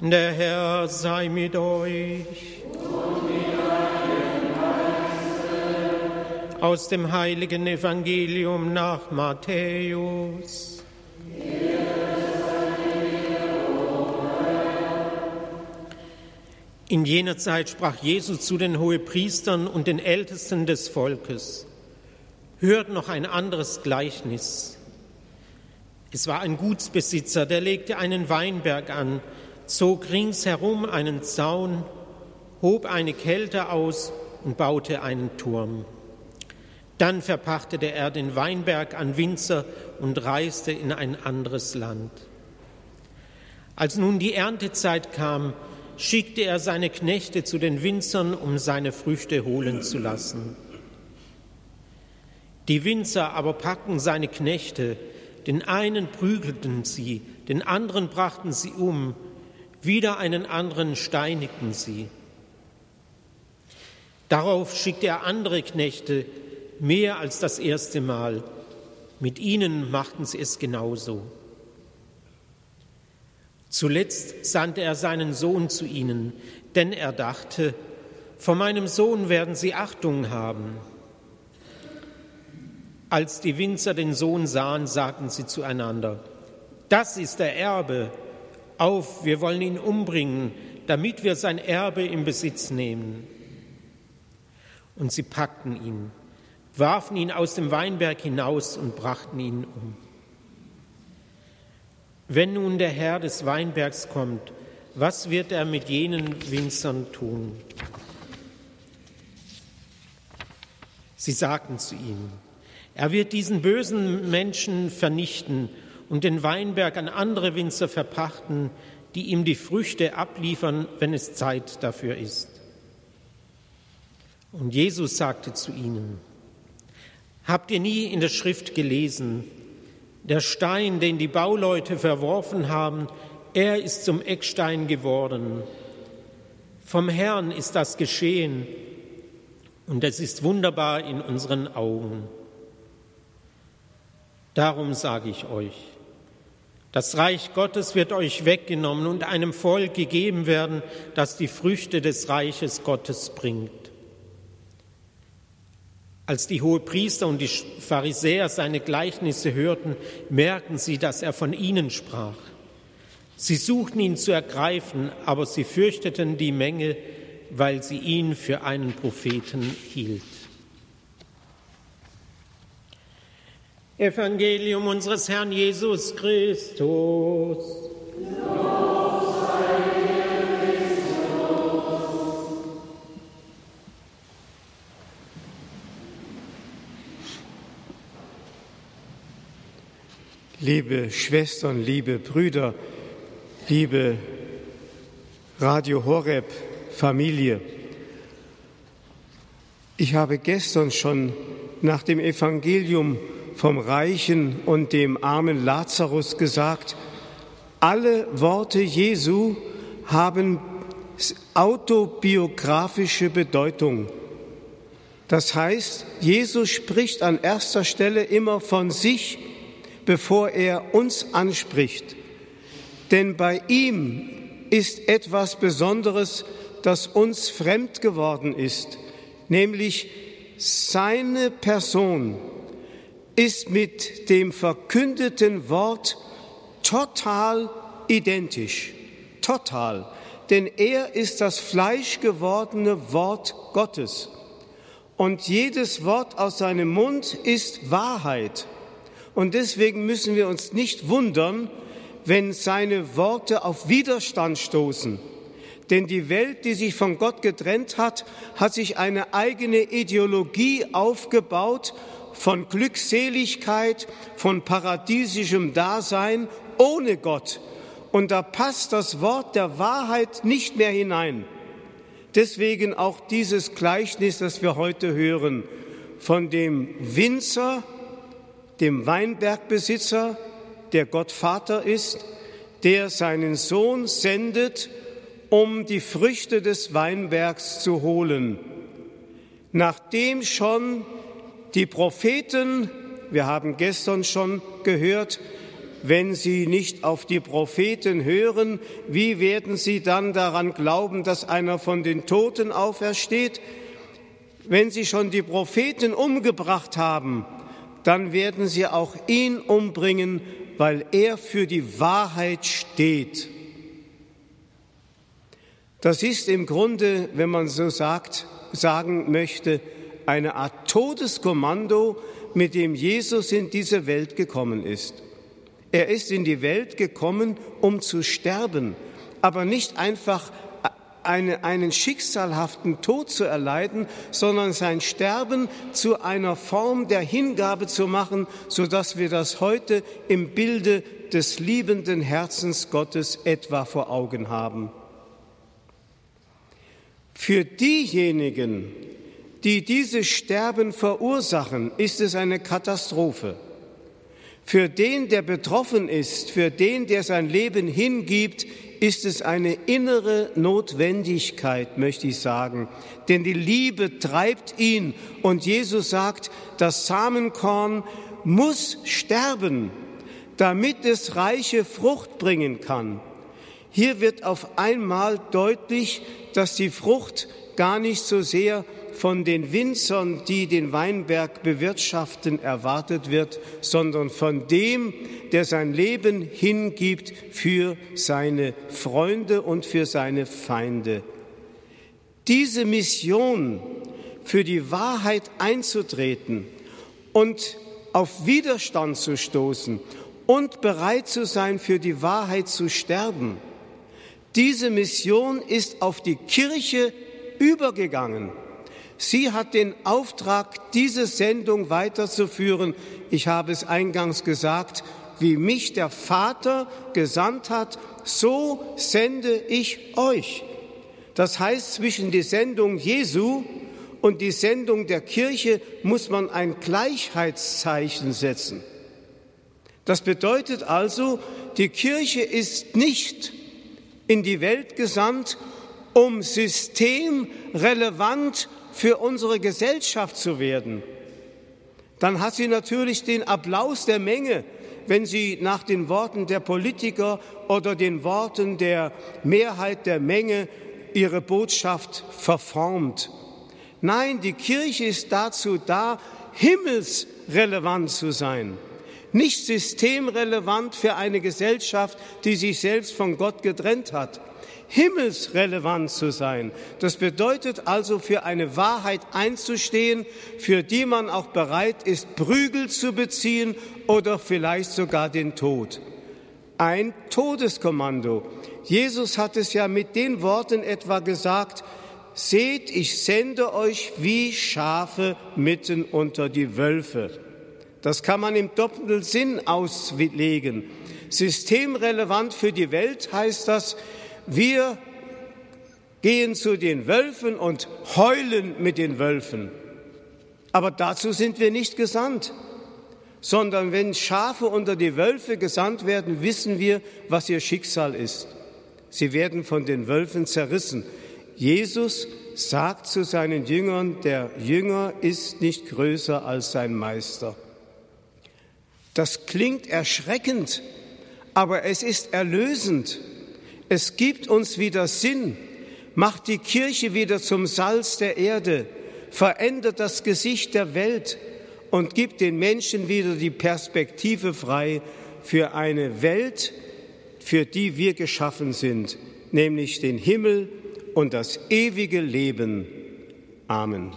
Der Herr sei mit euch. Aus dem heiligen Evangelium nach Matthäus. In jener Zeit sprach Jesus zu den Hohepriestern und den Ältesten des Volkes. Hört noch ein anderes Gleichnis. Es war ein Gutsbesitzer, der legte einen Weinberg an zog ringsherum einen Zaun, hob eine Kälte aus und baute einen Turm. Dann verpachtete er den Weinberg an Winzer und reiste in ein anderes Land. Als nun die Erntezeit kam, schickte er seine Knechte zu den Winzern, um seine Früchte holen zu lassen. Die Winzer aber packten seine Knechte, den einen prügelten sie, den anderen brachten sie um, wieder einen anderen steinigten sie. Darauf schickte er andere Knechte, mehr als das erste Mal. Mit ihnen machten sie es genauso. Zuletzt sandte er seinen Sohn zu ihnen, denn er dachte, von meinem Sohn werden sie Achtung haben. Als die Winzer den Sohn sahen, sagten sie zueinander, das ist der Erbe, auf, wir wollen ihn umbringen, damit wir sein Erbe im Besitz nehmen. Und sie packten ihn, warfen ihn aus dem Weinberg hinaus und brachten ihn um. Wenn nun der Herr des Weinbergs kommt, was wird er mit jenen Winzern tun? Sie sagten zu ihm, er wird diesen bösen Menschen vernichten und den Weinberg an andere Winzer verpachten, die ihm die Früchte abliefern, wenn es Zeit dafür ist. Und Jesus sagte zu ihnen, Habt ihr nie in der Schrift gelesen, der Stein, den die Bauleute verworfen haben, er ist zum Eckstein geworden. Vom Herrn ist das geschehen und es ist wunderbar in unseren Augen. Darum sage ich euch, das Reich Gottes wird euch weggenommen und einem Volk gegeben werden, das die Früchte des Reiches Gottes bringt. Als die Hohepriester und die Pharisäer seine Gleichnisse hörten, merkten sie, dass er von ihnen sprach. Sie suchten ihn zu ergreifen, aber sie fürchteten die Menge, weil sie ihn für einen Propheten hielt. Evangelium unseres Herrn Jesus Christus. Liebe Schwestern, liebe Brüder, liebe Radio Horeb Familie, ich habe gestern schon nach dem Evangelium vom Reichen und dem armen Lazarus gesagt, alle Worte Jesu haben autobiografische Bedeutung. Das heißt, Jesus spricht an erster Stelle immer von sich, bevor er uns anspricht. Denn bei ihm ist etwas Besonderes, das uns fremd geworden ist, nämlich seine Person, ist mit dem verkündeten Wort total identisch. Total. Denn er ist das fleischgewordene Wort Gottes. Und jedes Wort aus seinem Mund ist Wahrheit. Und deswegen müssen wir uns nicht wundern, wenn seine Worte auf Widerstand stoßen. Denn die Welt, die sich von Gott getrennt hat, hat sich eine eigene Ideologie aufgebaut von Glückseligkeit, von paradiesischem Dasein ohne Gott. Und da passt das Wort der Wahrheit nicht mehr hinein. Deswegen auch dieses Gleichnis, das wir heute hören, von dem Winzer, dem Weinbergbesitzer, der Gott Vater ist, der seinen Sohn sendet, um die Früchte des Weinbergs zu holen. Nachdem schon die Propheten, wir haben gestern schon gehört, wenn sie nicht auf die Propheten hören, wie werden sie dann daran glauben, dass einer von den Toten aufersteht? Wenn sie schon die Propheten umgebracht haben, dann werden sie auch ihn umbringen, weil er für die Wahrheit steht. Das ist im Grunde, wenn man so sagt, sagen möchte, eine Art Todeskommando, mit dem Jesus in diese Welt gekommen ist. Er ist in die Welt gekommen, um zu sterben, aber nicht einfach eine, einen schicksalhaften Tod zu erleiden, sondern sein Sterben zu einer Form der Hingabe zu machen, so dass wir das heute im Bilde des liebenden Herzens Gottes etwa vor Augen haben. Für diejenigen, die dieses Sterben verursachen, ist es eine Katastrophe. Für den, der betroffen ist, für den, der sein Leben hingibt, ist es eine innere Notwendigkeit, möchte ich sagen. Denn die Liebe treibt ihn und Jesus sagt, das Samenkorn muss sterben, damit es reiche Frucht bringen kann. Hier wird auf einmal deutlich, dass die Frucht gar nicht so sehr von den Winzern, die den Weinberg bewirtschaften, erwartet wird, sondern von dem, der sein Leben hingibt für seine Freunde und für seine Feinde. Diese Mission, für die Wahrheit einzutreten und auf Widerstand zu stoßen und bereit zu sein, für die Wahrheit zu sterben, diese Mission ist auf die Kirche übergegangen. Sie hat den Auftrag, diese Sendung weiterzuführen. Ich habe es eingangs gesagt, wie mich der Vater gesandt hat, so sende ich euch. Das heißt, zwischen die Sendung Jesu und die Sendung der Kirche muss man ein Gleichheitszeichen setzen. Das bedeutet also, die Kirche ist nicht in die Welt gesandt, um systemrelevant für unsere Gesellschaft zu werden, dann hat sie natürlich den Applaus der Menge, wenn sie nach den Worten der Politiker oder den Worten der Mehrheit der Menge ihre Botschaft verformt. Nein, die Kirche ist dazu da, himmelsrelevant zu sein, nicht systemrelevant für eine Gesellschaft, die sich selbst von Gott getrennt hat himmelsrelevant zu sein. Das bedeutet also für eine Wahrheit einzustehen, für die man auch bereit ist, Prügel zu beziehen oder vielleicht sogar den Tod. Ein Todeskommando. Jesus hat es ja mit den Worten etwa gesagt, Seht, ich sende euch wie Schafe mitten unter die Wölfe. Das kann man im doppelten Sinn auslegen. Systemrelevant für die Welt heißt das, wir gehen zu den Wölfen und heulen mit den Wölfen. Aber dazu sind wir nicht gesandt, sondern wenn Schafe unter die Wölfe gesandt werden, wissen wir, was ihr Schicksal ist. Sie werden von den Wölfen zerrissen. Jesus sagt zu seinen Jüngern, der Jünger ist nicht größer als sein Meister. Das klingt erschreckend, aber es ist erlösend. Es gibt uns wieder Sinn, macht die Kirche wieder zum Salz der Erde, verändert das Gesicht der Welt und gibt den Menschen wieder die Perspektive frei für eine Welt, für die wir geschaffen sind, nämlich den Himmel und das ewige Leben. Amen.